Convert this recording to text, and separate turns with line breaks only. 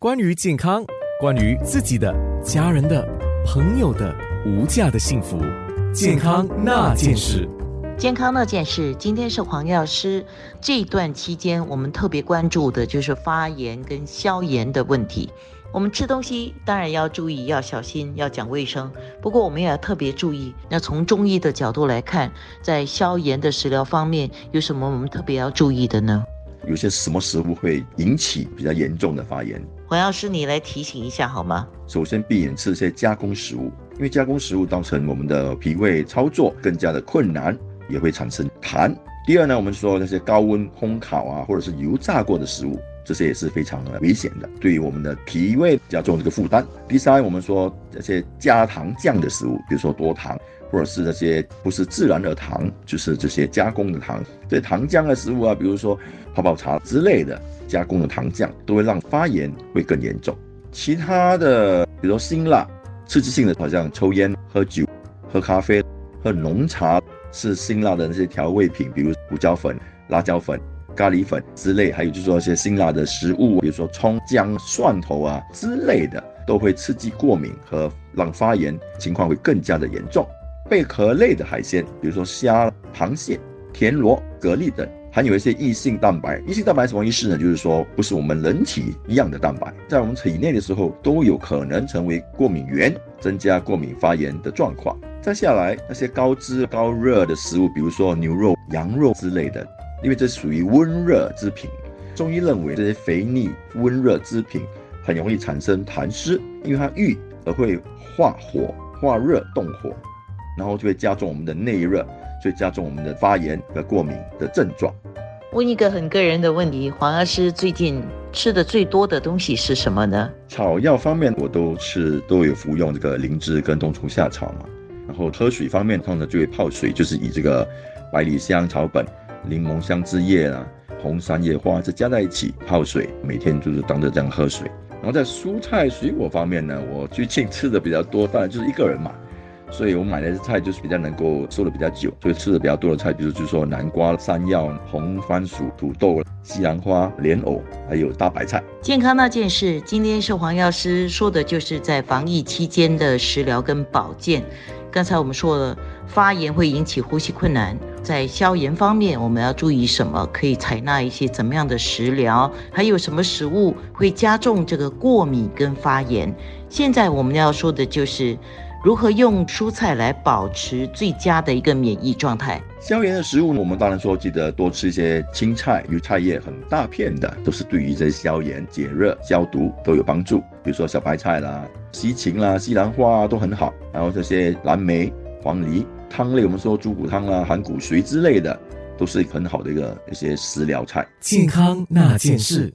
关于健康，关于自己的、家人的、朋友的无价的幸福，健康那件事。
健康那件事，今天是黄药师。这一段期间，我们特别关注的就是发炎跟消炎的问题。我们吃东西当然要注意，要小心，要讲卫生。不过我们也要特别注意。那从中医的角度来看，在消炎的食疗方面，有什么我们特别要注意的呢？
有些什么食物会引起比较严重的发炎？
黄药师，你来提醒一下好吗？
首先，避免吃一些加工食物，因为加工食物造成我们的脾胃操作更加的困难。也会产生痰。第二呢，我们说那些高温烘烤啊，或者是油炸过的食物，这些也是非常危险的，对于我们的脾胃加重这个负担。第三，我们说这些加糖酱的食物，比如说多糖，或者是那些不是自然的糖，就是这些加工的糖，这糖浆的食物啊，比如说泡泡茶之类的加工的糖浆，都会让发炎会更严重。其他的，比如辛辣、刺激性的，好像抽烟、喝酒、喝咖啡、喝浓茶。是辛辣的那些调味品，比如胡椒粉、辣椒粉、咖喱粉之类，还有就是说一些辛辣的食物，比如说葱、姜、蒜头啊之类的，都会刺激过敏和让发炎情况会更加的严重。贝壳类的海鲜，比如说虾、螃蟹、田螺、蛤蜊等，含有一些异性蛋白。异性蛋白什么意思呢？就是说不是我们人体一样的蛋白，在我们体内的时候都有可能成为过敏源，增加过敏发炎的状况。再下来，那些高脂高热的食物，比如说牛肉、羊肉之类的，因为这属于温热之品。中医认为这些肥腻温热之品很容易产生痰湿，因为它郁而会化火、化热、动火，然后就会加重我们的内热，所以加重我们的发炎和过敏的症状。
问一个很个人的问题，黄药师最近吃的最多的东西是什么呢？
草药方面，我都吃都有服用这个灵芝跟冬虫夏草嘛。然后喝水方面，通常就会泡水，就是以这个百里香草本、柠檬香枝叶啊、红山叶花这加在一起泡水，每天就是当着这样喝水。然后在蔬菜水果方面呢，我最近吃的比较多，当然就是一个人嘛，所以我买的菜就是比较能够收的比较久，所以吃的比较多的菜，比如就是说南瓜、山药、红番薯、土豆、西兰花、莲藕，还有大白菜。
健康那件事，今天是黄药师说的，就是在防疫期间的食疗跟保健。刚才我们说了，发炎会引起呼吸困难，在消炎方面，我们要注意什么？可以采纳一些怎么样的食疗？还有什么食物会加重这个过敏跟发炎？现在我们要说的就是如何用蔬菜来保持最佳的一个免疫状态。
消炎的食物，我们当然说记得多吃一些青菜，有菜叶很大片的，都是对于这消炎、解热、消毒都有帮助。比如说小白菜啦。西芹啦、西兰花都很好，然后这些蓝莓、黄梨汤类，我们说猪骨汤啊、含骨髓之类的，都是很好的一个一些食疗菜。
健康那件事。